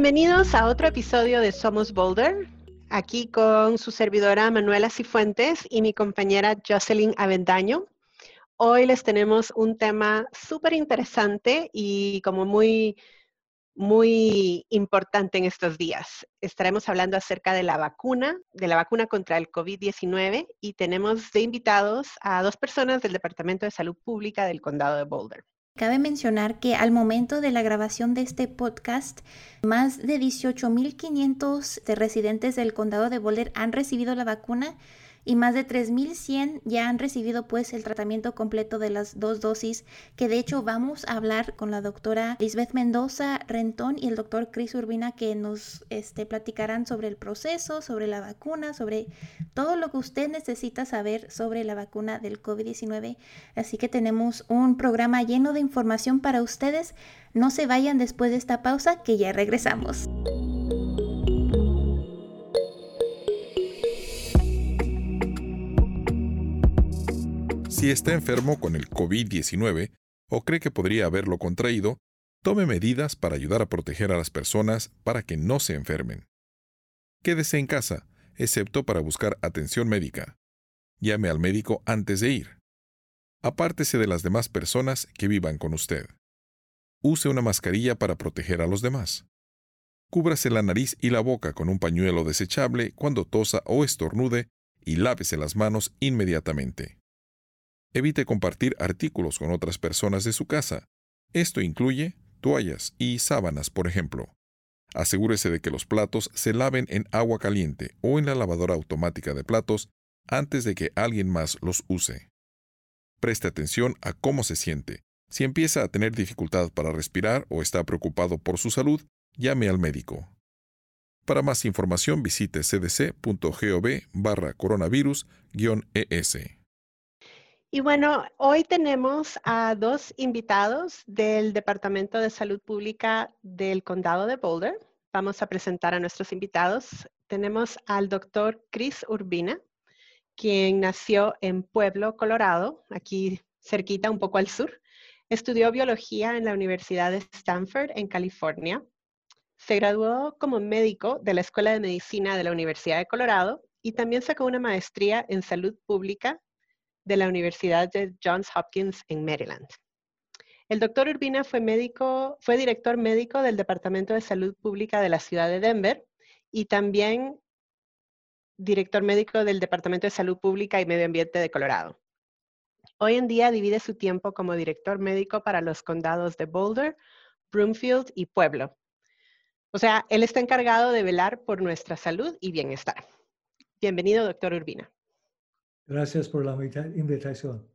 Bienvenidos a otro episodio de Somos Boulder, aquí con su servidora Manuela Cifuentes y mi compañera Jocelyn Avendaño. Hoy les tenemos un tema súper interesante y como muy, muy importante en estos días. Estaremos hablando acerca de la vacuna, de la vacuna contra el COVID-19 y tenemos de invitados a dos personas del Departamento de Salud Pública del Condado de Boulder. Cabe mencionar que al momento de la grabación de este podcast, más de 18.500 de residentes del condado de Boulder han recibido la vacuna y más de 3.100 ya han recibido pues el tratamiento completo de las dos dosis, que de hecho vamos a hablar con la doctora Lisbeth Mendoza Rentón y el doctor Chris Urbina que nos este, platicarán sobre el proceso, sobre la vacuna, sobre todo lo que usted necesita saber sobre la vacuna del COVID-19. Así que tenemos un programa lleno de información para ustedes. No se vayan después de esta pausa que ya regresamos. Si está enfermo con el COVID-19 o cree que podría haberlo contraído, tome medidas para ayudar a proteger a las personas para que no se enfermen. Quédese en casa, excepto para buscar atención médica. Llame al médico antes de ir. Apártese de las demás personas que vivan con usted. Use una mascarilla para proteger a los demás. Cúbrase la nariz y la boca con un pañuelo desechable cuando tosa o estornude y lávese las manos inmediatamente. Evite compartir artículos con otras personas de su casa. Esto incluye toallas y sábanas, por ejemplo. Asegúrese de que los platos se laven en agua caliente o en la lavadora automática de platos antes de que alguien más los use. Preste atención a cómo se siente. Si empieza a tener dificultad para respirar o está preocupado por su salud, llame al médico. Para más información visite cdc.gov barra coronavirus-es. Y bueno, hoy tenemos a dos invitados del Departamento de Salud Pública del Condado de Boulder. Vamos a presentar a nuestros invitados. Tenemos al doctor Chris Urbina, quien nació en Pueblo, Colorado, aquí cerquita, un poco al sur. Estudió biología en la Universidad de Stanford, en California. Se graduó como médico de la Escuela de Medicina de la Universidad de Colorado y también sacó una maestría en salud pública de la Universidad de Johns Hopkins en Maryland. El doctor Urbina fue, médico, fue director médico del Departamento de Salud Pública de la ciudad de Denver y también director médico del Departamento de Salud Pública y Medio Ambiente de Colorado. Hoy en día divide su tiempo como director médico para los condados de Boulder, Broomfield y Pueblo. O sea, él está encargado de velar por nuestra salud y bienestar. Bienvenido, doctor Urbina. Gracias por la invitación.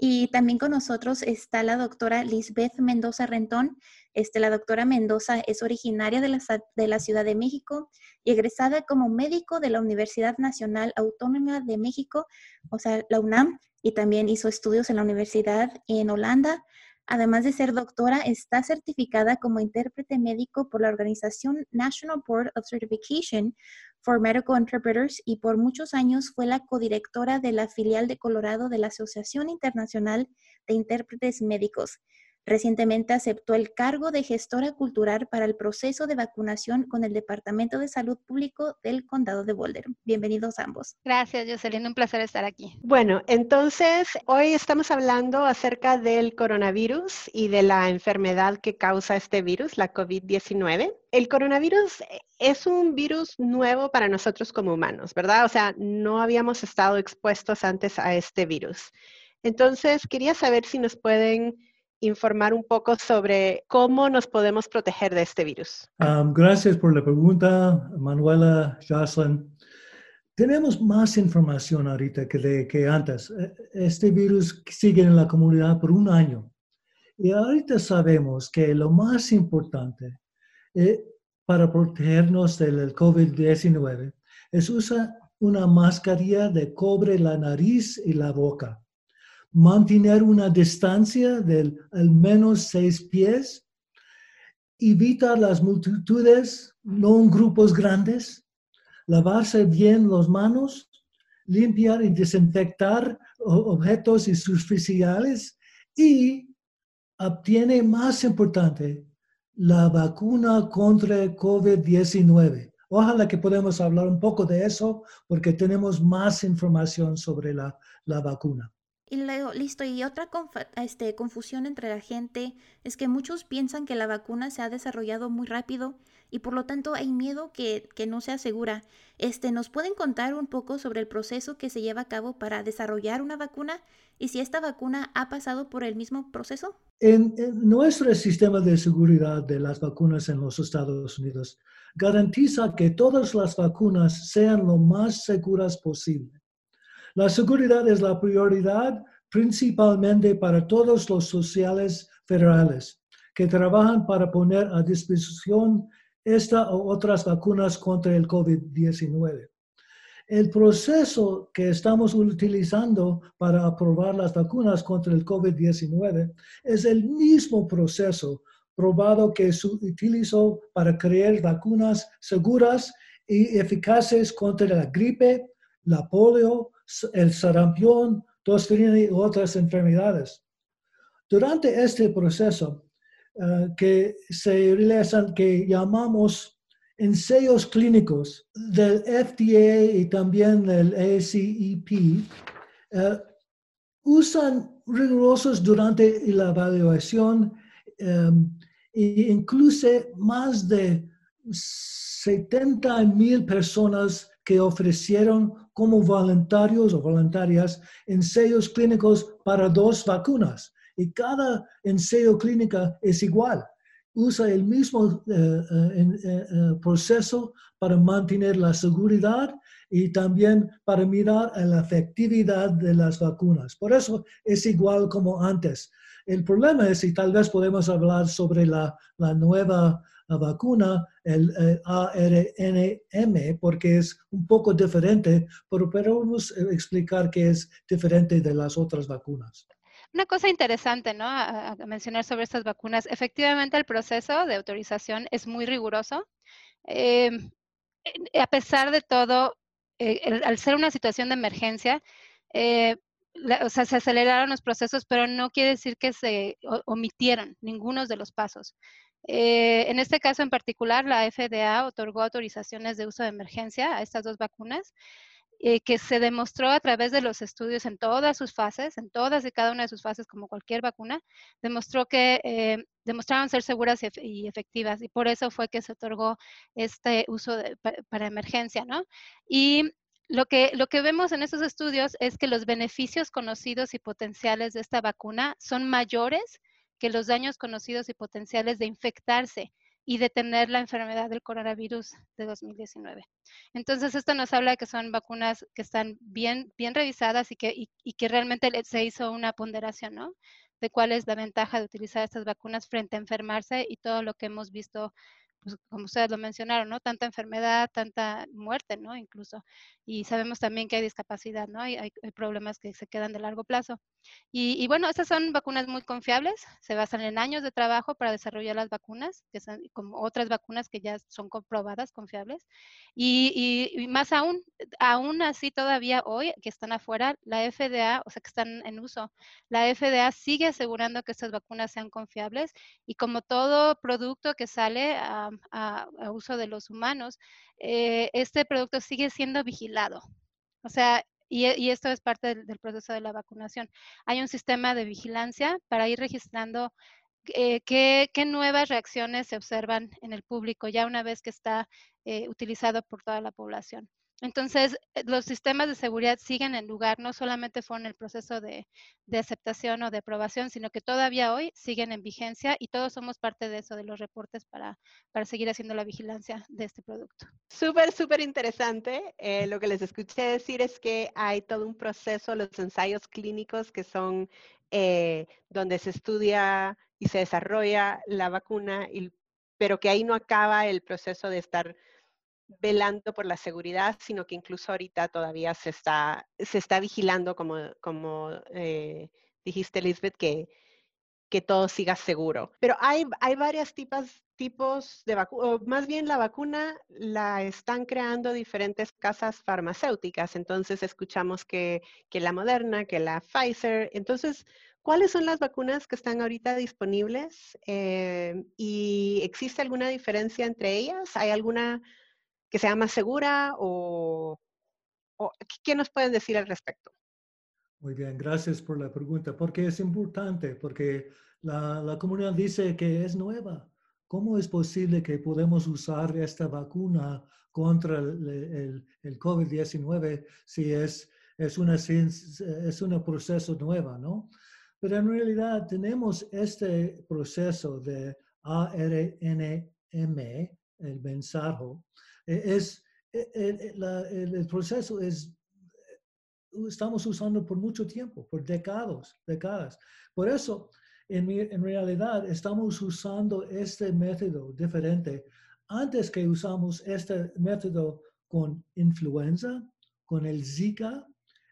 Y también con nosotros está la doctora Lisbeth Mendoza Rentón. Este, la doctora Mendoza es originaria de la, de la Ciudad de México y egresada como médico de la Universidad Nacional Autónoma de México, o sea, la UNAM, y también hizo estudios en la universidad en Holanda. Además de ser doctora, está certificada como intérprete médico por la organización National Board of Certification for Medical Interpreters y por muchos años fue la codirectora de la filial de Colorado de la Asociación Internacional de Intérpretes Médicos. Recientemente aceptó el cargo de gestora cultural para el proceso de vacunación con el Departamento de Salud Público del Condado de Boulder. Bienvenidos ambos. Gracias, Jocelyn. Un placer estar aquí. Bueno, entonces hoy estamos hablando acerca del coronavirus y de la enfermedad que causa este virus, la COVID-19. El coronavirus es un virus nuevo para nosotros como humanos, ¿verdad? O sea, no habíamos estado expuestos antes a este virus. Entonces, quería saber si nos pueden informar un poco sobre cómo nos podemos proteger de este virus. gracias por la pregunta, Manuela, Jocelyn. Tenemos más información ahorita que, de, que antes. E, este virus sigue en la comunidad por un año. Y ahorita sabemos que lo más importante eh, para protegernos del COVID-19 es usar una mascarilla de cobre la nariz y la boca mantener una distancia de al menos seis pies, evitar las multitudes, no en grupos grandes, lavarse bien las manos, limpiar y desinfectar objetos y superficiales y obtiene más importante, la vacuna contra COVID-19. Ojalá que podamos hablar un poco de eso porque tenemos más información sobre la, vacuna. Y luego, listo, y otra este, confusión entre la gente es que muchos piensan que la vacuna se ha desarrollado muy rápido y por lo tanto hay miedo que, que, no sea segura. Este, ¿Nos pueden contar un poco sobre el proceso que se lleva a cabo para desarrollar una vacuna y si esta vacuna ha pasado por el mismo proceso? En, nuestro sistema de seguridad de las vacunas en los Estados Unidos garantiza que todas las vacunas sean lo más seguras posible. La seguridad es la prioridad principalmente para todos los sociales federales que trabajan para poner a disposición esta o otras vacunas contra el COVID-19. El proceso que estamos utilizando para aprobar las vacunas contra el COVID-19 es el mismo proceso probado que se utilizó para crear vacunas seguras y eficaces contra la gripe, la polio, el sarampión, tosferina y otras enfermedades. Durante este proceso, eh, que se realizan, que llamamos ensayos clínicos del FDA y también del ACEP, eh, usan rigurosos durante la evaluación em, e incluso más de 70 mil personas que ofrecieron como voluntarios o voluntarias ensayos clínicos para dos vacunas y cada ensayo clínica es igual. Usa el mismo eh, eh, eh, proceso para mantener la seguridad y también para mirar la efectividad de las vacunas. Por eso es igual como antes. El problema es, y tal vez podemos hablar sobre la, nueva vacuna, el, ARNM, porque es un poco diferente, pero podemos explicar que es diferente de las otras vacunas. Una cosa interesante, ¿no? A, mencionar sobre estas vacunas. Efectivamente, el proceso de autorización es muy riguroso. Em, a pesar de todo, eh, al ser una situación de emergencia, eh, o sea, se aceleraron los procesos, pero no quiere decir que se omitieron ninguno de los pasos. Eh, en este caso en particular, la FDA otorgó autorizaciones de uso de emergencia a estas dos vacunas eh, que se demostró a través de los estudios en todas sus fases, en todas y cada una de sus fases, como cualquier vacuna, demostró que eh, demostraron ser seguras y, efectivas y por eso fue que se otorgó este uso para, emergencia, ¿no? Y lo que, lo que vemos en esos estudios es que los beneficios conocidos y potenciales de esta vacuna son mayores que los daños conocidos y potenciales de infectarse y detener la enfermedad del coronavirus de 2019. Entonces, esto nos habla de que son vacunas que están bien, bien revisadas y que, y, que realmente se hizo una ponderación, ¿no? De cuál es la ventaja de utilizar estas vacunas frente a enfermarse y todo lo que hemos visto pues, como ustedes lo mencionaron, ¿no? Tanta enfermedad, tanta muerte, ¿no? Incluso. Y sabemos también que hay discapacidad, ¿no? Hay, hay, problemas que se quedan de largo plazo. Y, bueno, estas son vacunas muy confiables, se basan en años de trabajo para desarrollar las vacunas, que son como otras vacunas que ya son comprobadas, confiables. Y, y más aún, aún así todavía hoy que están afuera, la FDA, o sea, que están en uso, la FDA sigue asegurando que estas vacunas sean confiables y como todo producto que sale a a, uso de los humanos, eh, este producto sigue siendo vigilado. O sea, y, esto es parte del, proceso de la vacunación. Hay un sistema de vigilancia para ir registrando eh, qué, nuevas reacciones se observan en el público ya una vez que está eh, utilizado por toda la población. Entonces, eh, los sistemas de seguridad siguen en lugar, no solamente fueron el proceso de, aceptación o de aprobación, sino que todavía hoy siguen en vigencia y todos somos parte de eso, de los reportes para, para seguir haciendo la vigilancia de este producto. Súper, súper interesante. Eh, lo que les escuché decir es que hay todo un proceso, los ensayos clínicos que son eh, donde se estudia y se desarrolla la vacuna, pero que ahí no acaba el proceso de estar velando por la seguridad, sino que incluso ahorita todavía se está, se está vigilando, como, como eh, dijiste, Lisbeth, que, que todo siga seguro. Pero hay, hay varias tipos, tipos de vacunas, más bien la vacuna la están creando diferentes casas farmacéuticas. Entonces escuchamos que, que la Moderna, que la Pfizer. Entonces, ¿Cuáles son las vacunas que están ahorita disponibles? Eh, ¿Y existe alguna diferencia entre ellas? ¿Hay alguna que sea más segura o, qué nos pueden decir al respecto? Muy bien, gracias por la pregunta, porque es importante, porque la, comunidad dice que es nueva. ¿Cómo es posible que podemos usar esta vacuna contra el, el, COVID-19 si es, es, una, es un proceso nuevo, no? Pero en realidad tenemos este proceso de ARNM, el mensaje, es, e, e, el, proceso es, estamos usando por mucho tiempo, por décadas, décadas. Por eso, en, en realidad, estamos usando este método diferente antes que usamos este método con influenza, con el Zika,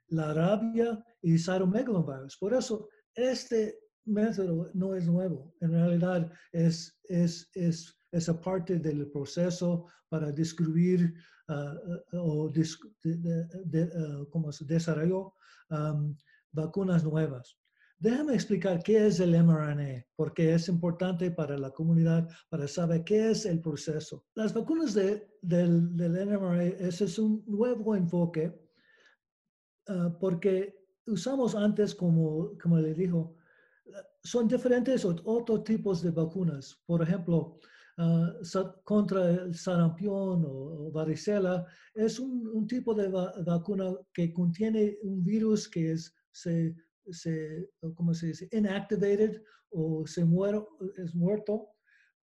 la rabia y cytomegalovirus. Por eso, este método no es nuevo. En realidad, es, es, es esa parte del proceso para descubrir ah, ah, o de, ah, se desarrolló vacunas nuevas. Déjame explicar qué es el mRNA, porque es importante para la comunidad para saber qué es el proceso. Las vacunas de, del, del mRNA ese es un nuevo enfoque porque usamos antes, como, como le dijo, son diferentes otros tipos de vacunas. Por ejemplo, Ah, contra el sarampión o, varicela es un, tipo de vacuna que contiene un virus que es, se, se, ¿cómo se dice? Inactivated o se muero, es muerto.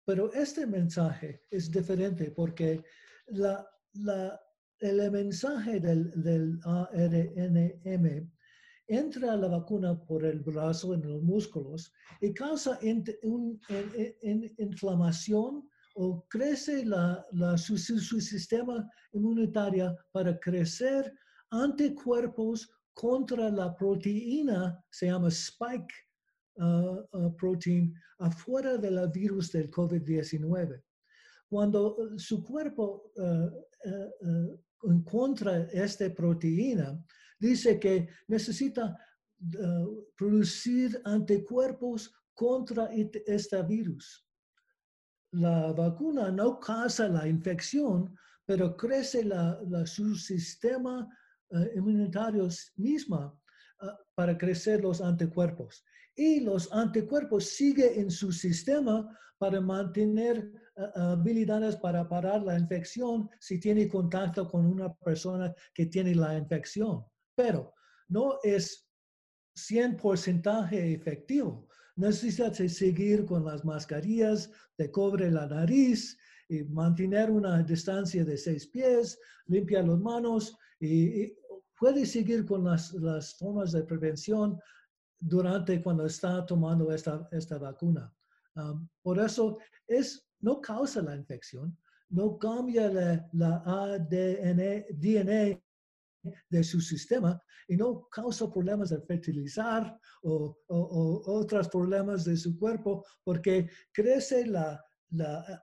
Pero este mensaje es diferente porque la, la, el mensaje del, del ARNM entra la vacuna por el brazo en los músculos y causa una inflamación o crece la, su, sistema inmunitario para crecer anticuerpos contra la proteína, se llama spike uh, uh, protein, afuera del virus del COVID-19. Cuando su cuerpo uh, encuentra esta proteína, dice que necesita eh, producir anticuerpos contra este virus. La vacuna no causa la infección, pero crece su sistema eh, inmunitario misma eh, para crecer los anticuerpos. Y los anticuerpos siguen en su sistema para mantener habilidades para parar la infección si tiene contacto con una persona que tiene la infección pero no es 100% efectivo. Necesitas seguir con las mascarillas, te cobre la nariz y mantener una distancia de seis pies, limpia las manos y, puedes seguir con las, formas de prevención durante cuando está tomando esta, esta vacuna. Um, por eso es, no causa la infección, no cambia la, la ADN, DNA de su sistema y no causa problemas de fertilizar o, otros problemas de su cuerpo porque crece la,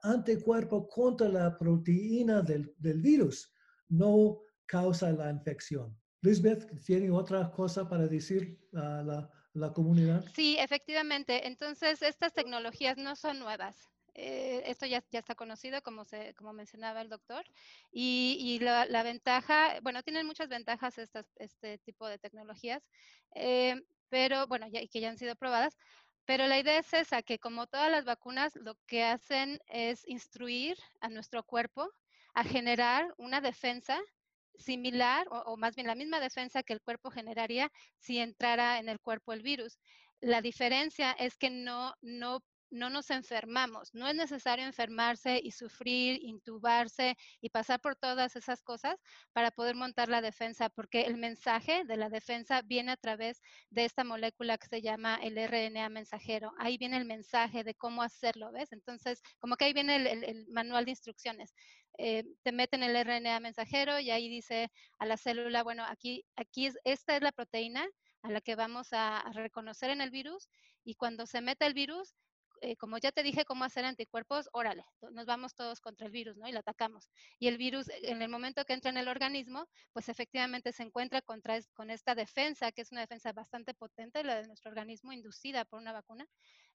anticuerpo contra la proteína del, virus, no causa la infección. Lisbeth, ¿tiene otra cosa para decir a la comunidad? Sí, efectivamente. Entonces, estas tecnologías no son nuevas. Eh, esto ya, ya, está conocido, como, se, como mencionaba el doctor, y, y la, la, ventaja, bueno, tienen muchas ventajas estas, este tipo de tecnologías, eh, pero bueno, ya, que ya han sido probadas, pero la idea es esa, que como todas las vacunas, lo que hacen es instruir a nuestro cuerpo a generar una defensa similar o, o, más bien la misma defensa que el cuerpo generaría si entrara en el cuerpo el virus. La diferencia es que no, no no nos enfermamos. No es necesario enfermarse y sufrir, intubarse y pasar por todas esas cosas para poder montar la defensa, porque el mensaje de la defensa viene a través de esta molécula que se llama el RNA mensajero. Ahí viene el mensaje de cómo hacerlo, ¿ves? Entonces, como que ahí viene el, manual de instrucciones. Eh, te meten el RNA mensajero y ahí dice a la célula, bueno, aquí, aquí es, esta es la proteína a la que vamos a reconocer en el virus y cuando se mete el virus, eh, como ya te dije cómo hacer anticuerpos, órale, nos vamos todos contra el virus, ¿no? Y lo atacamos. Y el virus, en el momento que entra en el organismo, pues efectivamente se encuentra contra, con esta defensa, que es una defensa bastante potente, la de nuestro organismo, inducida por una vacuna,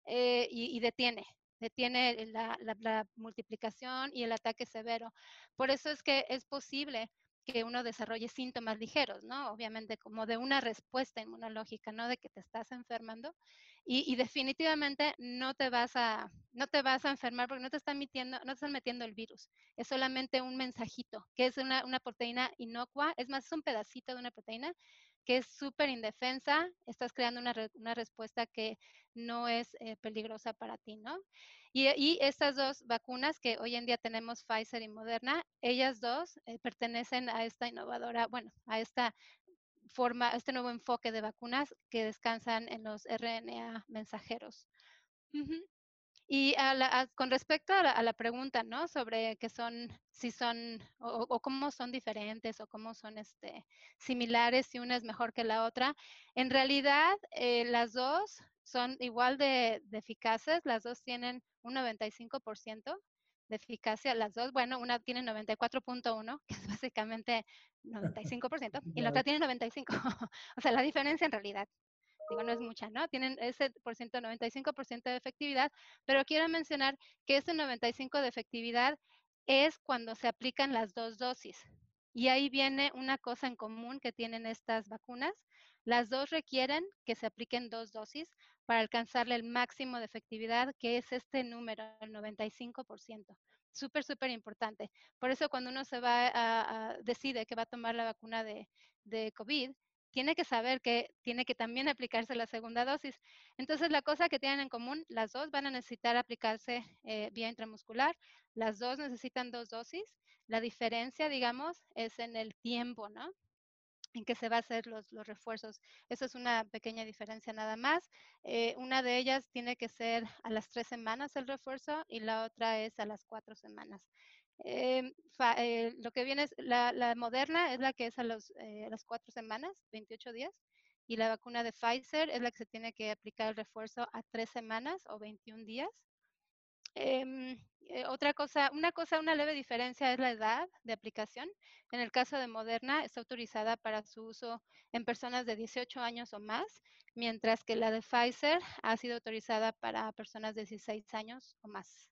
eh, y, detiene, detiene la, la, multiplicación y el ataque severo. Por eso es que es posible que uno desarrolle síntomas ligeros, ¿no? Obviamente como de una respuesta inmunológica, no de que te estás enfermando. Y, definitivamente no te vas a no te vas a enfermar porque no te están metiendo no te están metiendo el virus. Es solamente un mensajito, que es una, una proteína inocua, es más es un pedacito de una proteína que es súper indefensa, estás creando una, una, respuesta que no es eh, peligrosa para ti, ¿no? Y, estas dos vacunas que hoy en día tenemos, Pfizer y Moderna, ellas dos eh, pertenecen a esta innovadora, bueno, a esta forma, este nuevo enfoque de vacunas que descansan en los RNA mensajeros. Y con respecto a la, pregunta, ¿no? Sobre que son, si son, o, cómo son diferentes, o cómo son este, similares, si una es mejor que la otra, en realidad eh, las dos son igual de, eficaces, las dos tienen un 95% de eficacia, las dos, bueno, una tiene 94.1, que es básicamente 95%, y la otra tiene 95. o sea, la diferencia en realidad, digo, no es mucha, ¿no? Tienen ese por ciento, 95% de efectividad, pero quiero mencionar que ese 95% de efectividad es cuando se aplican las dos dosis. Y ahí viene una cosa en común que tienen estas vacunas. Las dos requieren que se apliquen dos dosis para alcanzarle el máximo de efectividad, que es este número, el 95%. Súper, súper importante. Por eso cuando uno se va a, decide que va a tomar la vacuna de, de COVID, tiene que saber que tiene que también aplicarse la segunda dosis. Entonces, la cosa que tienen en común, las dos van a necesitar aplicarse eh, vía intramuscular, las dos necesitan dos dosis. La diferencia, digamos, es en el tiempo, ¿no? En que se va a hacer los, refuerzos. Esa es una pequeña diferencia nada más. Eh, una de ellas tiene que ser a las tres semanas el refuerzo y la otra es a las cuatro semanas. Eh, eh, lo que viene es la, moderna es la que es a las cuatro semanas, 28 días, y la vacuna de Pfizer es la que se tiene que aplicar el refuerzo a tres semanas o 21 días. Em, eh, otra cosa, una cosa, una leve diferencia es la edad de aplicación. En el caso de Moderna está autorizada para su uso en personas de 18 años o más, mientras que la de Pfizer ha sido autorizada para personas de 16 años o más.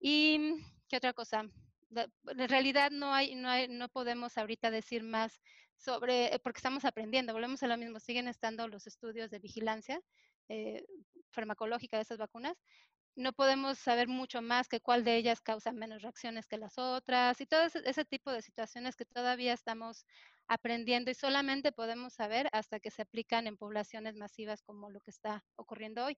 ¿Y qué otra cosa? En realidad no hay, no hay, no podemos ahorita decir más sobre, eh, porque estamos aprendiendo, volvemos a lo mismo, siguen estando los estudios de vigilancia eh, farmacológica de esas vacunas, no podemos saber mucho más que cuál de ellas causa menos reacciones que las otras y todo ese, tipo de situaciones que todavía estamos aprendiendo y solamente podemos saber hasta que se aplican en poblaciones masivas como lo que está ocurriendo hoy.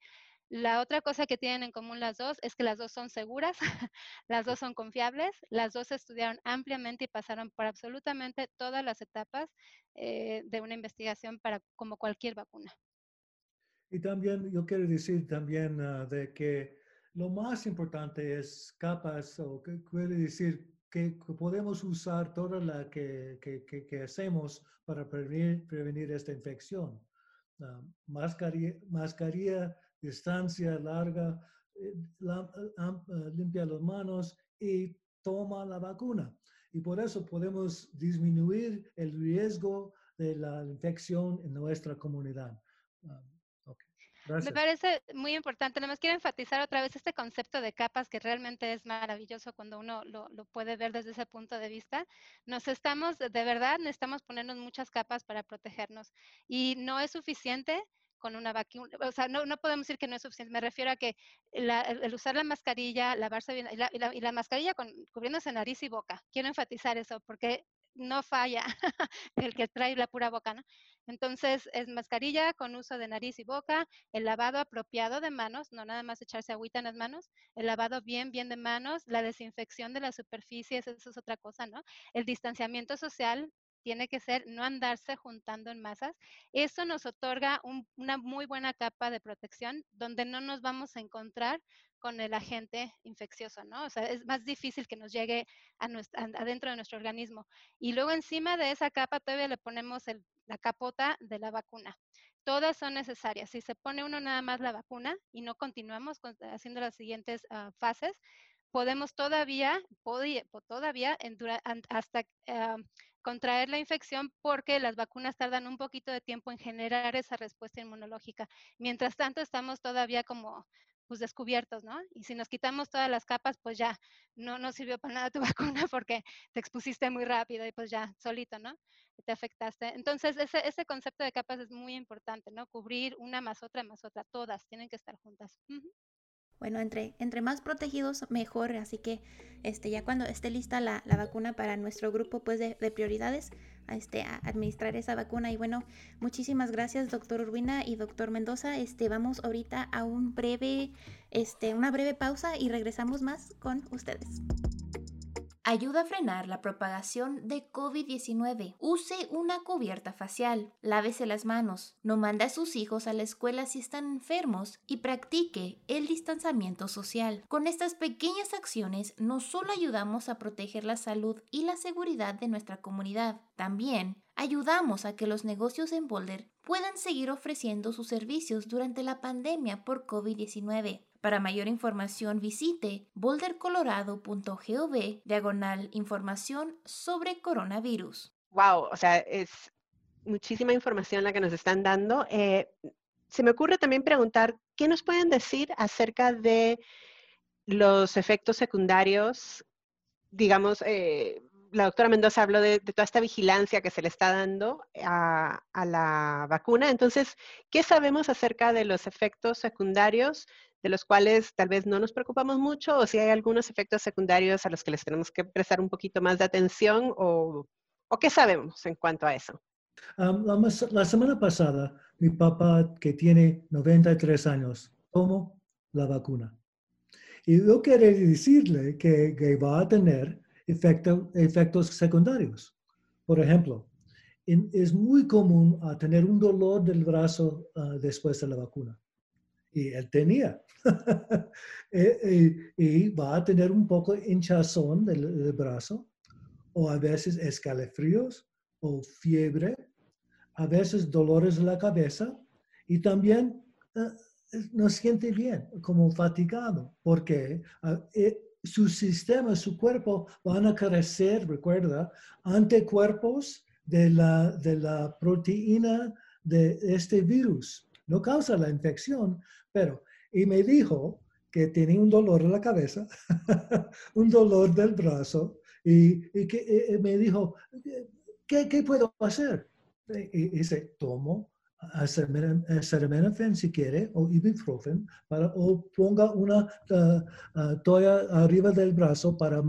La otra cosa que tienen en común las dos es que las dos son seguras, las dos son confiables, las dos estudiaron ampliamente y pasaron por absolutamente todas las etapas eh, de una investigación para como cualquier vacuna. Y también yo quiero decir también ah, de que lo más importante es capas, o que quiere decir que, podemos usar toda la que, que, que hacemos para prevenir, prevenir esta infección. Uh, mascarilla, mascarilla, distancia larga, eh, eh, limpia las manos y toma la vacuna. Y por eso podemos disminuir el riesgo de la infección en nuestra comunidad. Me parece muy importante. Nada más quiero enfatizar otra vez este concepto de capas que realmente es maravilloso cuando uno lo, lo, puede ver desde ese punto de vista. Nos estamos, de verdad, necesitamos ponernos muchas capas para protegernos y no es suficiente con una vacuna, o sea, no, no, podemos decir que no es suficiente. Me refiero a que el, usar la mascarilla, lavarse bien, y la, y la, y la mascarilla con, cubriéndose nariz y boca. Quiero enfatizar eso porque no falla el que trae la pura boca, ¿no? Entonces, es mascarilla con uso de nariz y boca, el lavado apropiado de manos, no nada más echarse agüita en las manos, el lavado bien, bien de manos, la desinfección de las superficies, eso es otra cosa, ¿no? El distanciamiento social tiene que ser no andarse juntando en masas. Eso nos otorga una muy buena capa de protección donde no nos vamos a encontrar con el agente infeccioso, ¿no? O sea, es más difícil que nos llegue a adentro de nuestro organismo. Y luego encima de esa capa todavía le ponemos la capota de la vacuna. todas son necesarias. Si se pone uno nada más la vacuna y no continuamos haciendo las siguientes ah, fases, podemos todavía, todavía hasta ah, contraer la infección porque las vacunas tardan un poquito de tiempo en generar esa respuesta inmunológica. Mientras tanto, estamos todavía como pues descubiertos, ¿no? Y si nos quitamos todas las capas, pues ya no, no sirvió para nada tu vacuna porque te expusiste muy rápido y pues ya solito, ¿no? Te afectaste. Entonces, ese, ese concepto de capas es muy importante, ¿no? Cubrir una más otra más otra, todas tienen que estar juntas bueno, entre, entre más protegidos, mejor. Así que este, ya cuando esté lista la, la vacuna para nuestro grupo pues, de, de prioridades, a, este, a administrar esa vacuna. Y bueno, muchísimas gracias, doctor Urbina y doctor Mendoza. Este, vamos ahorita a un breve, este, una breve pausa y regresamos más con ustedes. Ayuda a frenar la propagación de COVID-19. Use una cubierta facial. Lávese las manos. No mande a sus hijos a la escuela si están enfermos y practique el distanciamiento social. Con estas pequeñas acciones no solo ayudamos a proteger la salud y la seguridad de nuestra comunidad, también ayudamos a que los negocios en Boulder puedan seguir ofreciendo sus servicios durante la pandemia por COVID-19. Para mayor información visite bouldercolorado.gov diagonal información sobre coronavirus. Wow, o sea, es muchísima información la que nos están dando. Eh, se me ocurre también preguntar, ¿qué nos pueden decir acerca de los efectos secundarios? Digamos, eh, la doctora Mendoza habló de, toda esta vigilancia que se le está dando a, la vacuna. Entonces, ¿qué sabemos acerca de los efectos secundarios de los cuales tal vez no nos preocupamos mucho o si hay algunos efectos secundarios a los que les tenemos que prestar un poquito más de atención o, qué sabemos en cuanto a eso. la, semana pasada, mi papá, que tiene 93 años, tomó la vacuna. Y yo quiero decirle que, va a tener efectos secundarios. Por ejemplo, es muy común tener un dolor del brazo ah, después de la vacuna y él tenía. Eh, y, va a tener un poco hinchazón del, brazo, o a veces escalofríos o fiebre, a veces dolores de la cabeza y también uh, no siente bien, como fatigado, porque ah, eh, su sistema, su cuerpo van a crecer, recuerda, anticuerpos de la, de la proteína de este virus. No causa la infección, pero, y me dijo que tenía un dolor en la cabeza, un dolor del brazo, y, que me dijo, ¿qué, ¿qué, puedo hacer? Y, dice, tomo acetaminofén si quiere, o ibuprofen, para, o ponga una uh, toalla arriba del brazo para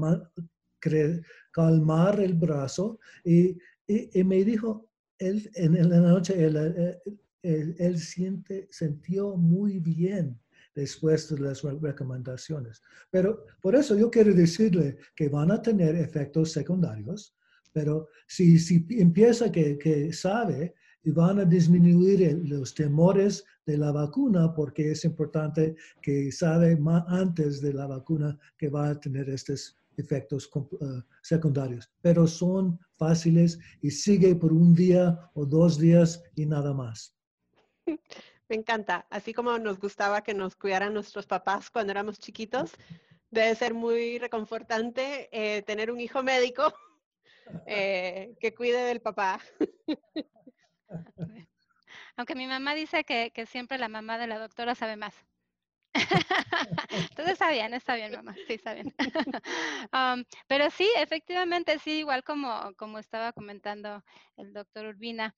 calmar el brazo. Y, y, me dijo, él, en, la noche, él, eh, él, siente, sintió muy bien después de las recomendaciones. Pero por eso yo quiero decirle que van a tener efectos secundarios, pero si, si empieza que, que sabe, y van a disminuir los temores de la vacuna porque es importante que sabe más antes de la vacuna que va a tener estos efectos eh, secundarios. Pero son fáciles y sigue por un día o dos días y nada más. Me encanta. Así como nos gustaba que nos cuidaran nuestros papás cuando éramos chiquitos, debe ser muy reconfortante eh, tener un hijo médico eh, que cuide del papá. Aunque mi mamá dice que, siempre la mamá de la doctora sabe más. Entonces está bien, está bien, mamá, sí, está bien. pero sí, efectivamente, sí, igual como, como estaba comentando el doctor Urbina,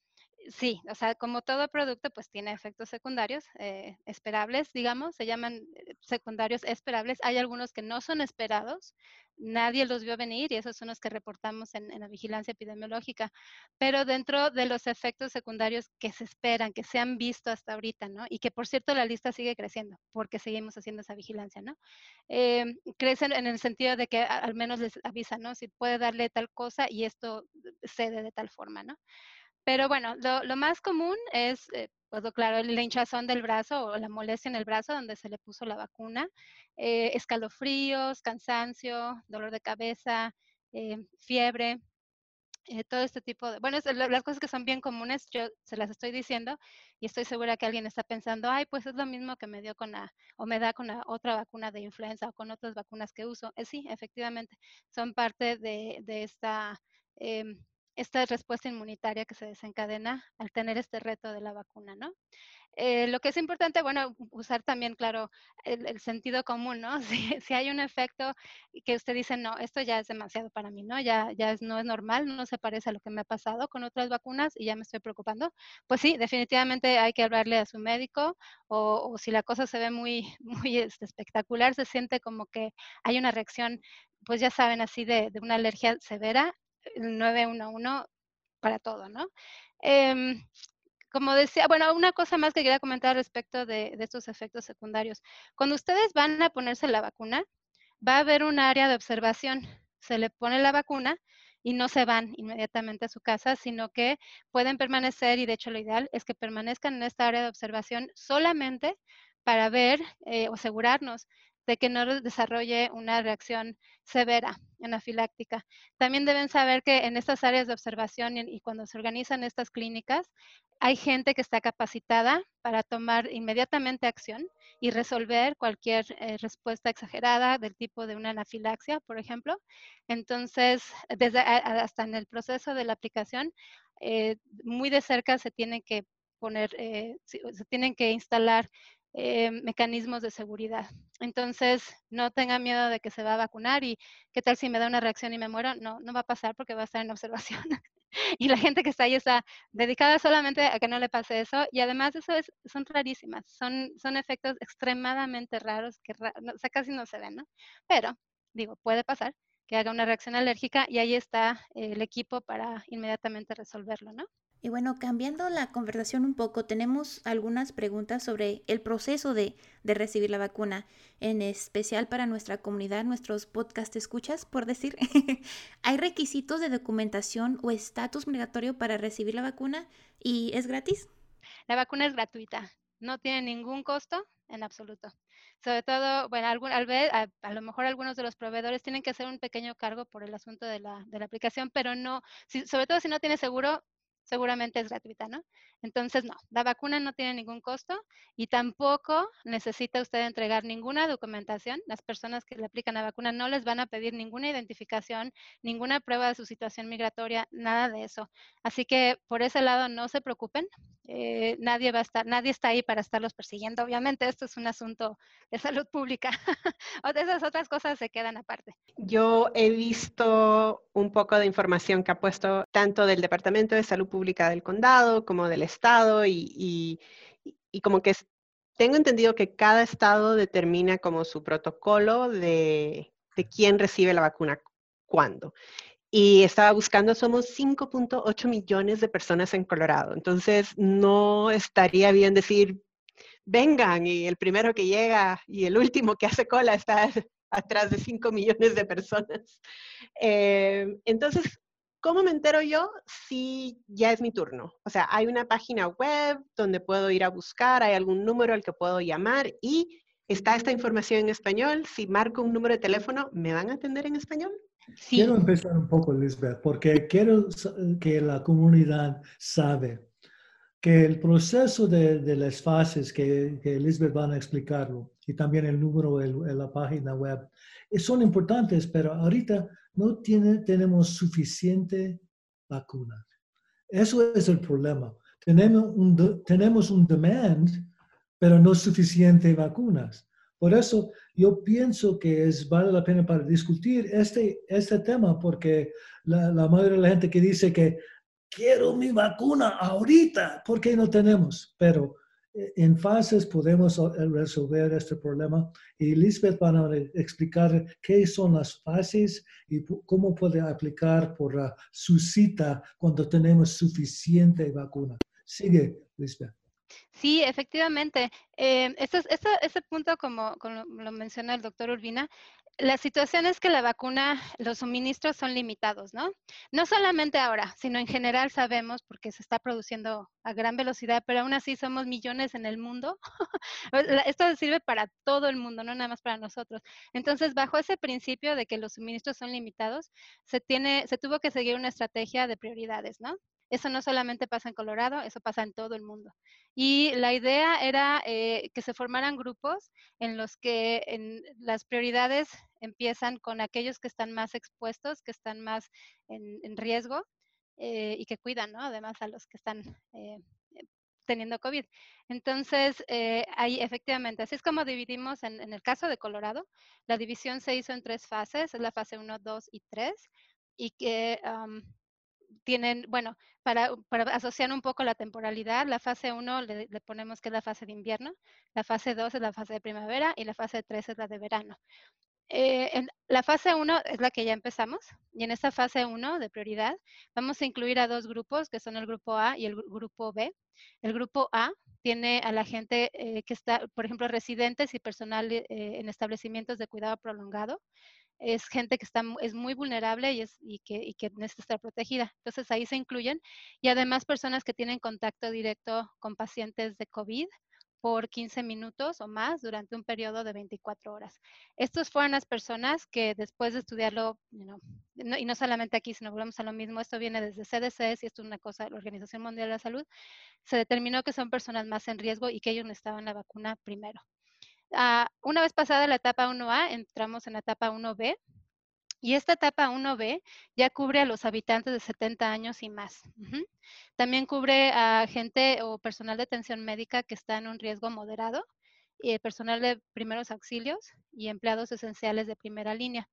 sí, o sea, como todo producto, pues tiene efectos secundarios eh, esperables, digamos, se llaman eh, secundarios esperables. Hay algunos que no son esperados, nadie los vio venir y esos son los que reportamos en, la vigilancia epidemiológica. Pero dentro de los efectos secundarios que se esperan, que se han visto hasta ahorita, ¿no? Y que por cierto la lista sigue creciendo porque seguimos haciendo esa vigilancia, ¿no? Eh, crecen en el sentido de que al menos les avisan, ¿no? Si puede darle tal cosa y esto cede de tal forma, ¿no? Pero bueno, lo, más común es, eh, pues claro, el hinchazón del brazo o la molestia en el brazo donde se le puso la vacuna, eh, escalofríos, cansancio, dolor de cabeza, eh, fiebre. eh, todo este tipo de, bueno, las cosas que son bien comunes, yo se las estoy diciendo y estoy segura que alguien está pensando, ay, pues es lo mismo que me dio con la, o me da con la otra vacuna de influenza o con otras vacunas que uso. Eh, sí, efectivamente, son parte de, de esta, em, esta respuesta inmunitaria que se desencadena al tener este reto de la vacuna, ¿no? Eh, lo que es importante, bueno, usar también, claro, el, sentido común, ¿no? Si, hay un efecto que usted dice, no, esto ya es demasiado para mí, ¿no? Ya, ya es, no es normal, no se parece a lo que me ha pasado con otras vacunas y ya me estoy preocupando, pues sí, definitivamente hay que hablarle a su médico o, si la cosa se ve muy, muy este, espectacular, se siente como que hay una reacción, pues ya saben, así de una alergia severa, el 911 para todo, ¿no? Eh, como decía, bueno, una cosa más que quería comentar respecto de, estos efectos secundarios. Cuando ustedes van a ponerse la vacuna, va a haber un área de observación. Se le pone la vacuna y no se van inmediatamente a su casa, sino que pueden permanecer, y de hecho lo ideal es que permanezcan en esta área de observación solamente para ver eh, o asegurarnos de que no desarrolle una reacción severa anafiláctica. También deben saber que en estas áreas de observación y, cuando se organizan estas clínicas, hay gente que está capacitada para tomar inmediatamente acción y resolver cualquier eh, respuesta exagerada del tipo de una anafilaxia, por ejemplo. Entonces, desde hasta en el proceso de la aplicación, eh, muy de cerca se tiene que poner, eh, se tienen que instalar eh, mecanismos de seguridad. Entonces, no tenga miedo de que se va a vacunar y qué tal si me da una reacción y me muero. No, no va a pasar porque va a estar en observación. y la gente que está ahí está dedicada solamente a que no le pase eso. Y además eso es, son rarísimas, son, son efectos extremadamente raros que casi no se ven, ¿no? Pero, digo, puede pasar que haga una reacción alérgica y ahí está el equipo para inmediatamente resolverlo, ¿no? Y bueno, cambiando la conversación un poco, tenemos algunas preguntas sobre el proceso de, recibir la vacuna, en especial para nuestra comunidad, nuestros podcast escuchas, por decir. ¿Hay requisitos de documentación o estatus migratorio para recibir la vacuna y es gratis? La vacuna es gratuita, no tiene ningún costo en absoluto. Sobre todo, bueno, algún, al ver, a, lo mejor algunos de los proveedores tienen que hacer un pequeño cargo por el asunto de la, de la aplicación, pero no, sobre todo si no tiene seguro, seguramente es gratuita, ¿no? Entonces, no, la vacuna no tiene ningún costo y tampoco necesita usted entregar ninguna documentación. Las personas que le aplican la vacuna no les van a pedir ninguna identificación, ninguna prueba de su situación migratoria, nada de eso. Así que por ese lado no se preocupen. Eh, nadie va a estar, nadie está ahí para estarlos persiguiendo. Obviamente, esto es un asunto de salud pública. esas otras cosas se quedan aparte. Yo he visto un poco de información que ha puesto tanto del Departamento de Salud Pública del Condado como del Estado y, como que tengo entendido que cada estado determina como su protocolo de, quién recibe la vacuna cuándo. Y estaba buscando, somos 5.8 millones de personas en Colorado. Entonces, no estaría bien decir, vengan y el primero que llega y el último que hace cola está atrás de 5 millones de personas. Eh, entonces, ¿Cómo me entero yo si ya es mi turno? O sea, hay una página web donde puedo ir a buscar, hay algún número al que puedo llamar y está esta información en español. Si marco un número de teléfono, ¿me van a atender en español? Sí. Quiero empezar un poco, Lisbeth, porque quiero que la comunidad sabe que el proceso de, las fases que, que Lisbeth van a explicarlo y también el número en la página web son importantes, pero ahorita no tiene, tenemos suficiente vacunas. Eso es el problema. Tenemos un, tenemos un demand, pero no suficiente vacunas. Por eso yo pienso que es, vale la pena para discutir este, este tema, porque la, la mayoría de la gente que dice que quiero mi vacuna ahorita, ¿por qué no tenemos? Pero en fases podemos eh, resolver este problema y Lisbeth va a explicar qué son las fases y cómo puede aplicar por su cita cuando tenemos suficiente vacuna. Sigue, Lisbeth. Sí, efectivamente. Eh, punto, como, lo menciona el doctor Urbina, la situación es que la vacuna, los suministros son limitados, ¿no? No solamente ahora, sino en general sabemos, porque se está produciendo a gran velocidad, pero aún así somos millones en el mundo. Esto sirve para todo el mundo, no nada más para nosotros. Entonces, bajo ese principio de que los suministros son limitados, se, tiene, se tuvo que seguir una estrategia de prioridades, ¿no? Eso no solamente pasa en Colorado, eso pasa en todo el mundo. Y la idea era eh, que se formaran grupos en los que en las prioridades empiezan con aquellos que están más expuestos, que están más en, riesgo eh, y que cuidan. Además a los que están eh, teniendo COVID. Entonces, ahí efectivamente, así es como dividimos en, el caso de Colorado. La división se hizo en tres fases, es la fase 1, 2 y 3, y que tienen, bueno, para, asociar un poco la temporalidad, la fase 1 le, ponemos que es la fase de invierno, la fase 2 es la fase de primavera y la fase 3 es la de verano. Eh, en la fase 1 es la que ya empezamos y en esta fase 1 de prioridad vamos a incluir a dos grupos que son el grupo A y el grupo B. El grupo A tiene a la gente eh, que está, por ejemplo, residentes y personal eh, en establecimientos de cuidado prolongado es gente que está, es muy vulnerable y, es, y, que, y que necesita estar protegida. Entonces ahí se incluyen. Y además personas que tienen contacto directo con pacientes de COVID por 15 minutos o más durante un periodo de 24 horas. Estos fueron las personas que después de estudiarlo, y no solamente aquí, sino volvemos a lo mismo, esto viene desde CDC, y esto es una cosa la Organización Mundial de la Salud, se determinó que son personas más en riesgo y que ellos necesitaban la vacuna primero. Ah, una vez pasada la etapa 1A, entramos en la etapa 1B. Y esta etapa 1B ya cubre a los habitantes de 70 años y más. También cubre a gente o personal de atención médica que está en un riesgo moderado, y personal de primeros auxilios y empleados esenciales de primera línea.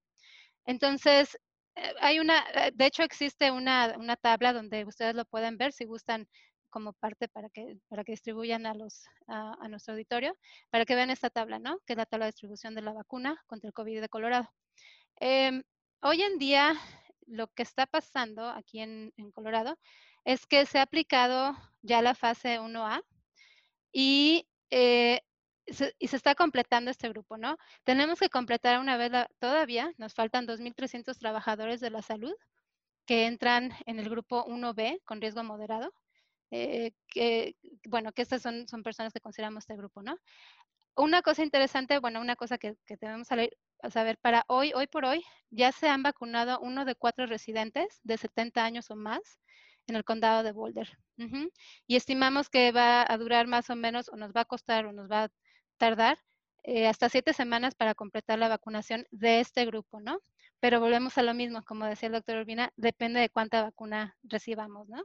Entonces, eh, hay una, eh, de hecho existe una, una tabla donde ustedes lo pueden ver si gustan como parte para que, para que distribuyan a, los, a, nuestro auditorio, para que vean esta tabla, ¿no? Que es la tabla de distribución de la vacuna contra el COVID de Colorado. Em, hoy en día, lo que está pasando aquí en, en, Colorado es que se ha aplicado ya la fase 1A y, eh, se, y se está completando este grupo, ¿no? Tenemos que completar una vez todavía, nos faltan 2.300 trabajadores de la salud que entran en el grupo 1B con riesgo moderado eh, que, bueno, que estas son, son personas que consideramos este grupo, ¿no? Una cosa interesante, bueno, una cosa que, que debemos saber, para hoy, hoy por hoy, ya se han vacunado uno de cuatro residentes de 70 años o más en el condado de Boulder. Y estimamos que va a durar más o menos, o nos va a costar, o nos va a tardar eh, hasta siete semanas para completar la vacunación de este grupo, ¿no? Pero volvemos a lo mismo, como decía el doctor Urbina, depende de cuánta vacuna recibamos, ¿no?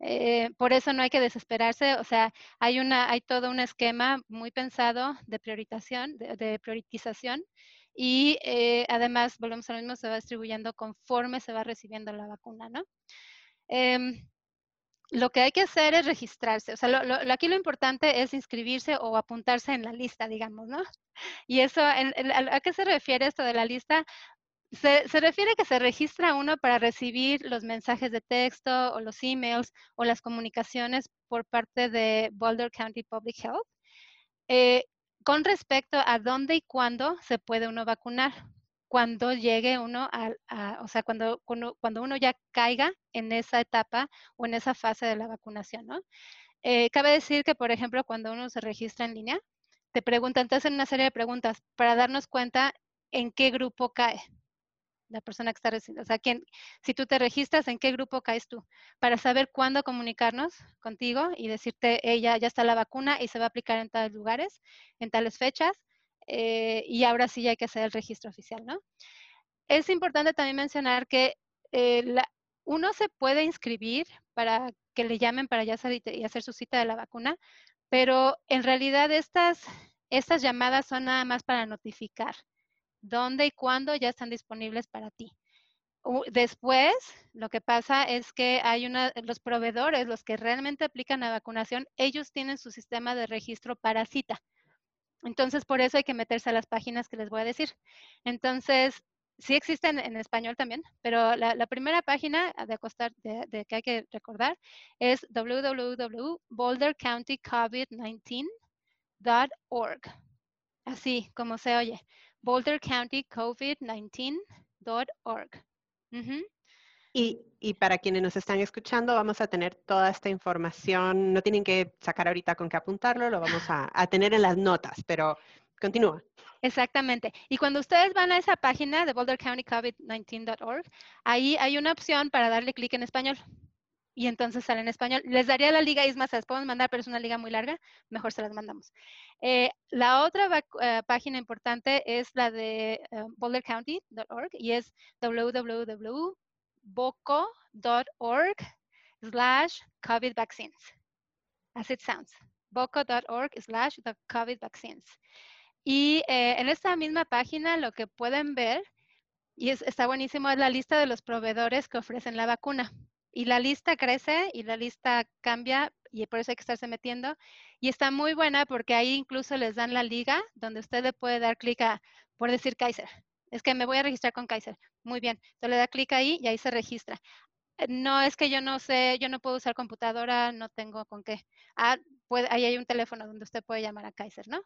Eh, por eso no hay que desesperarse, o sea, hay, todo un esquema muy pensado de priorización, de, priorización y eh, además, volvemos a lo mismo, se va distribuyendo conforme se va recibiendo la vacuna, ¿no? Em, lo que hay que hacer es registrarse. O sea, aquí lo importante es inscribirse o apuntarse en la lista, digamos, ¿no? Y eso, ¿a qué se refiere esto de la lista? Se, refiere a que se registra uno para recibir los mensajes de texto o los emails o las comunicaciones por parte de Boulder County Public Health eh, con respecto a dónde y cuándo se puede uno vacunar. Cuando llegue uno a, o sea, cuando, cuando, uno ya caiga en esa etapa o en esa fase de la vacunación, ¿no? Eh, cabe decir que, por ejemplo, cuando uno se registra en línea, te preguntan, te hacen una serie de preguntas para darnos cuenta en qué grupo cae la persona que está recibiendo, o sea, quién, si tú te registras, ¿en qué grupo caes tú? Para saber cuándo comunicarnos contigo y decirte, ella ya está la vacuna y se va a aplicar en tales lugares, en tales fechas, eh, y ahora sí hay que hacer el registro oficial, ¿no? Es importante también mencionar que eh, uno se puede inscribir para que le llamen para ya hacer su cita de la vacuna, pero en realidad estas llamadas son nada más para notificar dónde y cuándo ya están disponibles para ti. Después, lo que pasa es que hay una, los proveedores, los que realmente aplican la vacunación, ellos tienen su sistema de registro para cita. Entonces, por eso hay que meterse a las páginas que les voy a decir. Entonces, sí existen en español también, pero la, primera página de, acostar, de, que hay que recordar es www.bouldercountycovid19.org. Así como se oye, bouldercountycovid19.org. Y, y, para quienes nos están escuchando, vamos a tener toda esta información. No tienen que sacar ahorita con qué apuntarlo, lo vamos a, a tener en las notas, pero continúa. Exactamente. Y cuando ustedes van a esa página de bouldercountycovid19.org, ahí hay una opción para darle clic en español. Y entonces sale en español. Les daría la liga, Isma, se las podemos mandar, pero es una liga muy larga. Mejor se las mandamos. Eh, la otra eh, página importante es la de eh, bouldercounty.org y es www boco.org slash COVID vaccines. As it sounds. boco.org slash the COVID vaccines. Y eh, en esta misma página lo que pueden ver, y está buenísimo, es la lista de los proveedores que ofrecen la vacuna. Y la lista crece y la lista cambia y por eso hay que estarse metiendo. Y está muy buena porque ahí incluso les dan la liga donde usted le puede dar clic a, por decir Kaiser, es que me voy a registrar con Kaiser. Muy bien. Entonces le da clic ahí y ahí se registra. Eh, no es que yo no sé, yo no puedo usar computadora, no tengo con qué. Ah, puede, ahí hay un teléfono donde usted puede llamar a Kaiser, ¿no?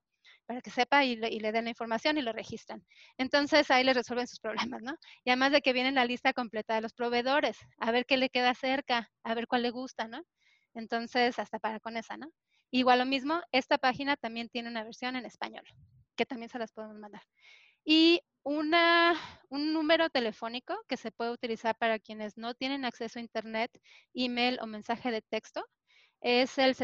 Para que sepa y le, y den la información y lo registran. Entonces ahí le resuelven sus problemas, ¿no? Y además de que viene la lista completa de los proveedores, a ver qué le queda cerca, a ver cuál le gusta, ¿no? Entonces, hasta para con esa, ¿no? Igual lo mismo, esta página también tiene una versión en español, que también se las podemos mandar. Y una, un número telefónico que se puede utilizar para quienes no tienen acceso a Internet, email o mensaje de texto es el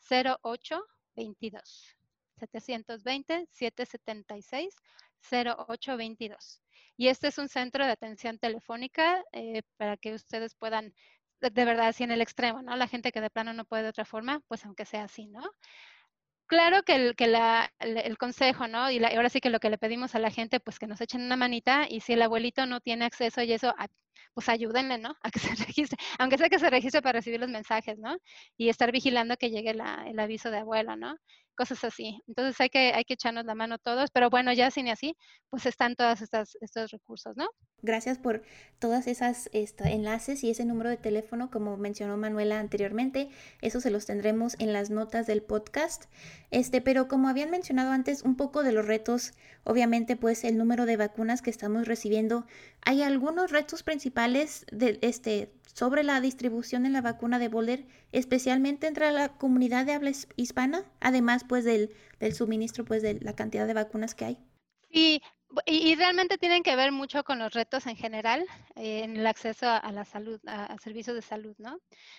720-776-0822. 720-776-0822. Y este es un centro de atención telefónica eh, para que ustedes puedan, de, verdad, así en el extremo, ¿no? La gente que de plano no puede de otra forma, pues aunque sea así, ¿no? claro que, el, que la, el, consejo, ¿no? Y, ahora sí que lo que le pedimos a la gente, pues que nos echen una manita y si el abuelito no tiene acceso y eso, pues ayúdenle, ¿no? A que se registre, aunque sea que se registre para recibir los mensajes, ¿no? Y estar vigilando que llegue la, el aviso de abuelo, ¿no? Cosas así. Entonces hay que, hay que echarnos la mano todos, pero bueno, ya sin así, pues están todos estos recursos, ¿no? Gracias por todas esas enlaces y ese número de teléfono, como mencionó Manuela anteriormente. Eso se los tendremos en las notas del podcast. Este, pero como habían mencionado antes, un poco de los retos, obviamente, pues el número de vacunas que estamos recibiendo. Hay algunos retos principales de, este, sobre la distribución de la vacuna de Boulder, especialmente entre la comunidad de habla hispana, además, pues del, del suministro, pues de la cantidad de vacunas que hay. Sí, y, realmente tienen que ver mucho con los retos en general eh, en el acceso a, la salud, a, servicios de salud, ¿no?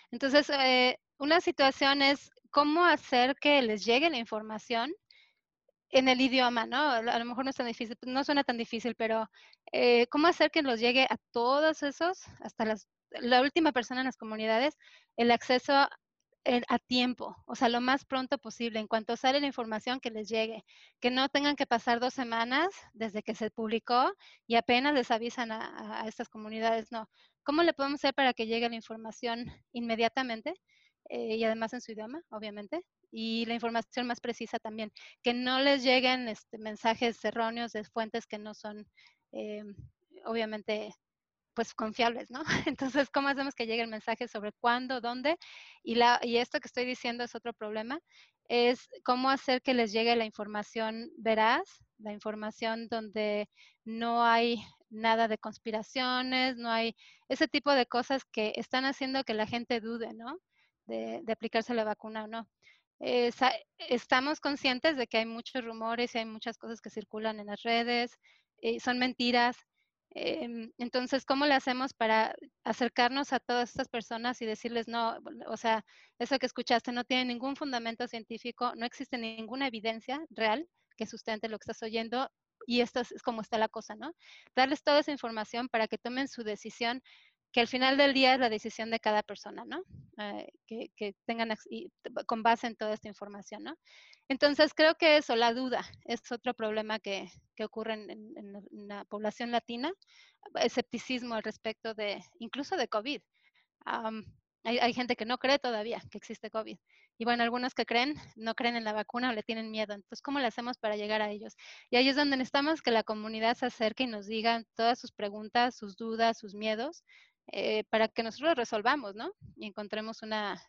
Entonces, eh, una situación es cómo hacer que les llegue la información en el idioma, ¿no? A lo mejor no es tan difícil, no suena tan difícil, pero eh, cómo hacer que los llegue a todos esos, hasta las, la última persona en las comunidades, el acceso a tiempo, o sea, lo más pronto posible, en cuanto sale la información que les llegue, que no tengan que pasar dos semanas desde que se publicó y apenas les avisan a, estas comunidades, no. ¿Cómo le podemos hacer para que llegue la información inmediatamente eh, y además en su idioma, obviamente? Y la información más precisa también, que no les lleguen este, mensajes erróneos de fuentes que no son, eh, obviamente, pues confiables, ¿no? Entonces, ¿cómo hacemos que llegue el mensaje sobre cuándo, dónde? Y, la, y esto que estoy diciendo es otro problema, es cómo hacer que les llegue la información veraz, la información donde no hay nada de conspiraciones, no hay ese tipo de cosas que están haciendo que la gente dude, ¿no? De, aplicarse la vacuna o no. Eh, estamos conscientes de que hay muchos rumores y hay muchas cosas que circulan en las redes, eh, son mentiras, Em, entonces, ¿cómo le hacemos para acercarnos a todas estas personas y decirles, no, o sea, eso que escuchaste no tiene ningún fundamento científico, no existe ninguna evidencia real que sustente lo que estás oyendo y esto es, como está la cosa, ¿no? Darles toda esa información para que tomen su decisión que al final del día es la decisión de cada persona, ¿no? Eh, que, que, tengan con base en toda esta información, ¿no? Entonces, creo que eso, la duda, es otro problema que, que ocurre en, en, la población latina, escepticismo al respecto de, incluso de COVID. Um, Hay, gente que no cree todavía que existe COVID. Y bueno, algunos que creen, no creen en la vacuna o le tienen miedo. Entonces, ¿cómo le hacemos para llegar a ellos? Y ahí es donde necesitamos que la comunidad se acerque y nos diga todas sus preguntas, sus dudas, sus miedos, eh, para que nosotros resolvamos, ¿no? Y encontremos una,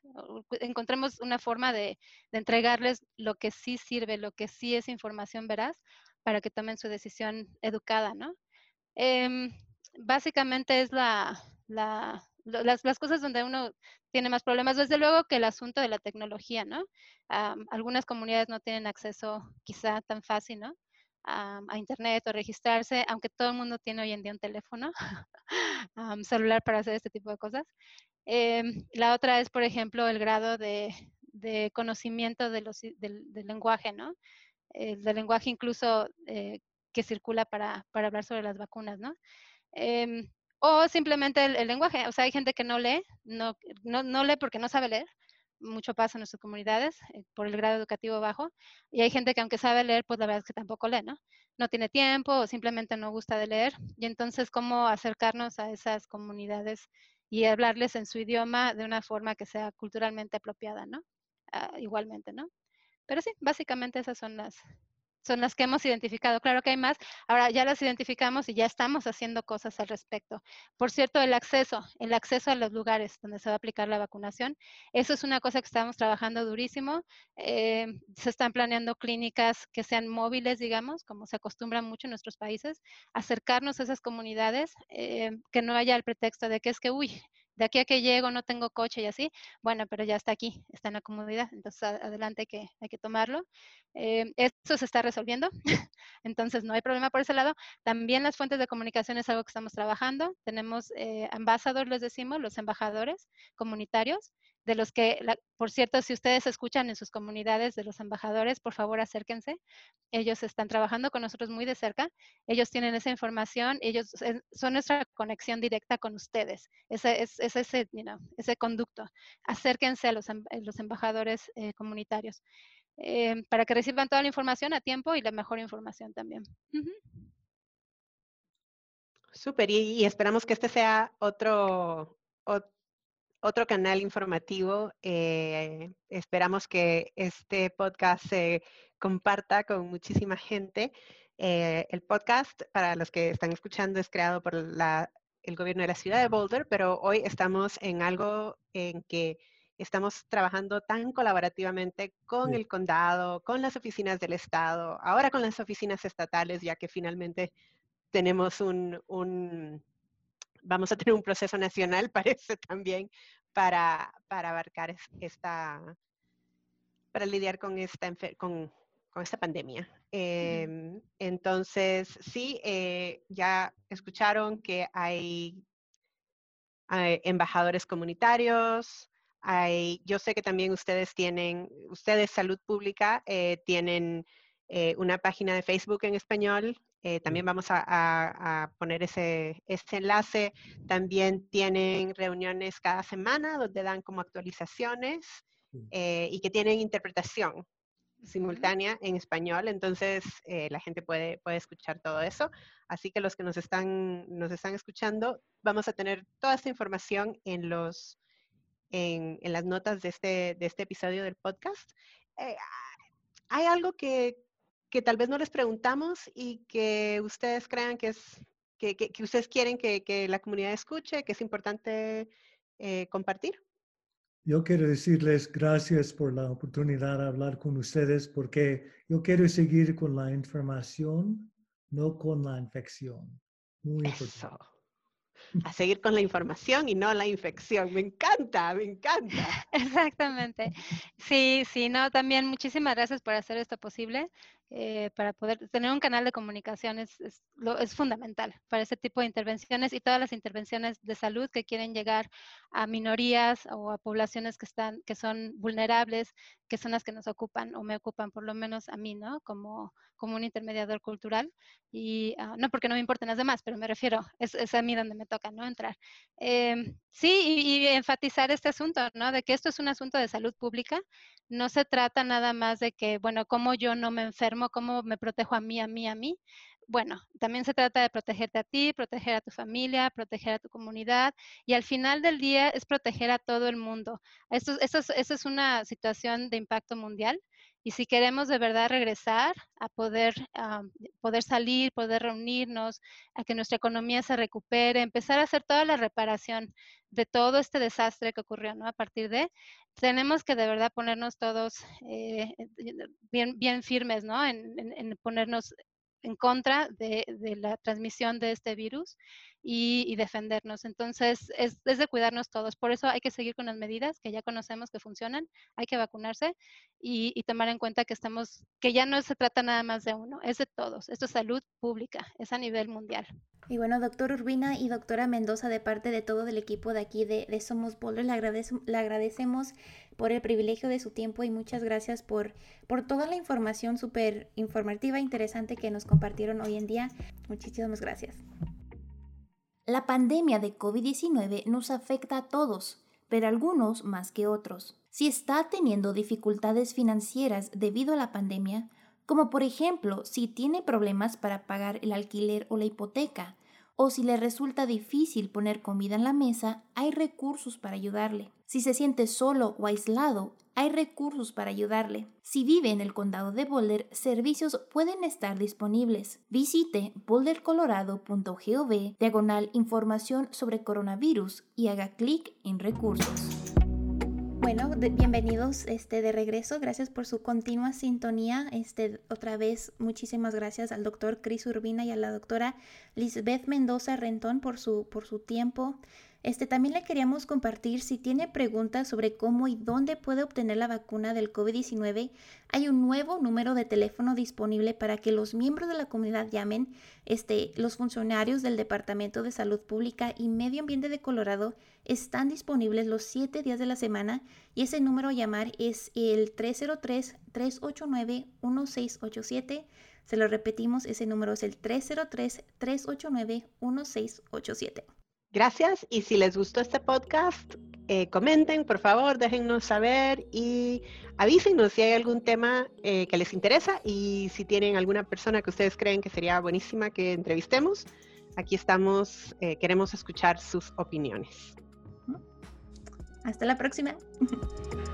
encontremos una forma de, entregarles lo que sí sirve, lo que sí es información veraz, para que tomen su decisión educada, ¿no? Em, básicamente es la, las, las, cosas donde uno tiene más problemas, desde luego que el asunto de la tecnología, ¿no? algunas comunidades no tienen acceso quizá tan fácil, ¿no? A internet o registrarse, aunque todo el mundo tiene hoy en día un teléfono celular para hacer este tipo de cosas. Em, la otra es, por ejemplo, el grado de, de conocimiento de los, del, lenguaje, ¿no? El del lenguaje incluso eh, que circula para, para, hablar sobre las vacunas, ¿no? Em, o simplemente el, lenguaje. O sea, hay gente que no lee, no, no, lee porque no sabe leer. Mucho pasa en nuestras comunidades eh, por el grado educativo bajo. Y hay gente que aunque sabe leer, pues la verdad es que tampoco lee, ¿no? No tiene tiempo o simplemente no gusta de leer. Y entonces, ¿cómo acercarnos a esas comunidades y hablarles en su idioma de una forma que sea culturalmente apropiada, ¿no? Ah, igualmente, ¿no? Pero sí, básicamente esas son las, son las que hemos identificado. Claro que hay más. Ahora ya las identificamos y ya estamos haciendo cosas al respecto. Por cierto, el acceso, el acceso a los lugares donde se va a aplicar la vacunación, eso es una cosa que estamos trabajando durísimo. Eh, se están planeando clínicas que sean móviles, digamos, como se acostumbra mucho en nuestros países, acercarnos a esas comunidades, eh, que no haya el pretexto de que es que, uy, de aquí a que llego no tengo coche y así, bueno, pero ya está aquí, está en la comodidad, entonces adelante que, hay que tomarlo. Eh, esto se está resolviendo, entonces no hay problema por ese lado. También las fuentes de comunicación es algo que estamos trabajando. Tenemos eh, les decimos, los embajadores comunitarios, de los que, por cierto, si ustedes escuchan en sus comunidades de los embajadores, por favor acérquense. Ellos están trabajando con nosotros muy de cerca. Ellos tienen esa información, ellos son nuestra conexión directa con ustedes. Ese es, ese, ese conducto. Acérquense a los, em, los embajadores eh, comunitarios eh, para que reciban toda la información a tiempo y la mejor información también. Súper, y, esperamos que este sea otro canal informativo. Eh, esperamos que este podcast se comparta con muchísima gente. Eh, el podcast, para los que están escuchando, es creado por el gobierno de la ciudad de Boulder, pero hoy estamos en algo en que estamos trabajando tan colaborativamente con el condado, con las oficinas del estado, ahora con las oficinas estatales, ya que finalmente tenemos un, un vamos a tener un proceso nacional, parece también, para, para abarcar esta, para lidiar con esta, con, con esta pandemia. Em, entonces, sí, eh, ya escucharon que hay, embajadores comunitarios, hay, yo sé que también ustedes tienen, ustedes Salud Pública, eh, tienen eh, una página de Facebook en español eh, también vamos a, poner ese, enlace. También tienen reuniones cada semana donde dan como actualizaciones eh, y que tienen interpretación simultánea en español, entonces eh, la gente puede, puede escuchar todo eso. Así que los que nos están, nos están escuchando, vamos a tener toda esta información en, los, en, en las notas de este, de este episodio del podcast. hay algo que, que tal vez no les preguntamos y que ustedes crean que es que, que, ustedes quieren que, que, la comunidad escuche, que es importante eh, compartir? Yo quiero decirles gracias por la oportunidad de hablar con ustedes porque yo quiero seguir con la información, no con la infección. Muy Eso a seguir con la información y no la infección. Me encanta, me encanta. Exactamente. Sí, sí, no, también muchísimas gracias por hacer esto posible. Eh, para poder tener un canal de comunicación es, es, lo, es, fundamental para este tipo de intervenciones y todas las intervenciones de salud que quieren llegar a minorías o a poblaciones que están que son vulnerables, que son las que nos ocupan o me ocupan por lo menos a mí, ¿no? Como, como un intermediador cultural y uh, no porque no me importen las demás, pero me refiero, es, es a mí donde me toca, ¿no? Entrar. Eh, sí, y, y enfatizar este asunto, ¿no? De que esto es un asunto de salud pública, no se trata nada más de que, bueno, cómo yo no me enfermo, cómo me protejo a mí, a mí, a mí. bueno, también se trata de protegerte a ti, proteger a tu familia, proteger a tu comunidad y al final del día es proteger a todo el mundo. Esto, esto, es, es una situación de impacto mundial y si queremos de verdad regresar a poder, poder salir, poder reunirnos, a que nuestra economía se recupere, empezar a hacer toda la reparación de todo este desastre que ocurrió, ¿no? A partir de, tenemos que de verdad ponernos todos eh, bien, bien firmes, ¿no? En, en, ponernos en contra de, la transmisión de este virus y, defendernos. Entonces, es, de cuidarnos todos. Por eso hay que seguir con las medidas que ya conocemos que funcionan, hay que vacunarse y, tomar en cuenta que estamos, que ya no se trata nada más de uno, es de todos. Esto es salud pública, es a nivel mundial. Y bueno, doctor Urbina y doctora Mendoza, de parte de todo el equipo de aquí de, Somos Boulder, le, le agradecemos por el privilegio de su tiempo y muchas gracias por, por toda la información súper informativa e interesante que nos compartieron hoy en día. Muchísimas gracias. La pandemia de COVID-19 nos afecta a todos, pero algunos más que otros. Si está teniendo dificultades financieras debido a la pandemia, como por ejemplo si tiene problemas para pagar el alquiler o la hipoteca, o si le resulta difícil poner comida en la mesa, hay recursos para ayudarle. Si se siente solo o aislado, hay recursos para ayudarle. Si vive en el condado de Boulder, servicios pueden estar disponibles. Visite bouldercolorado.gov diagonal información sobre coronavirus y haga clic en recursos. Bueno, bienvenidos este, de regreso. Gracias por su continua sintonía. Este, otra vez, muchísimas gracias al doctor Cris Urbina y a la doctora Lisbeth Mendoza Rentón por su, por su tiempo. Este, también le queríamos compartir si tiene preguntas sobre cómo y dónde puede obtener la vacuna del COVID-19. Hay un nuevo número de teléfono disponible para que los miembros de la comunidad llamen. Este, los funcionarios del Departamento de Salud Pública y Medio Ambiente de Colorado están disponibles los siete días de la semana y ese número a llamar es el 303-389-1687. Se lo repetimos, ese número es el 303-389-1687. Gracias y si les gustó este podcast, eh, comenten, por favor, déjennos saber y avísenos si hay algún tema eh, que les interesa y si tienen alguna persona que ustedes creen que sería buenísima que entrevistemos. Aquí estamos, eh, queremos escuchar sus opiniones. Hasta la próxima.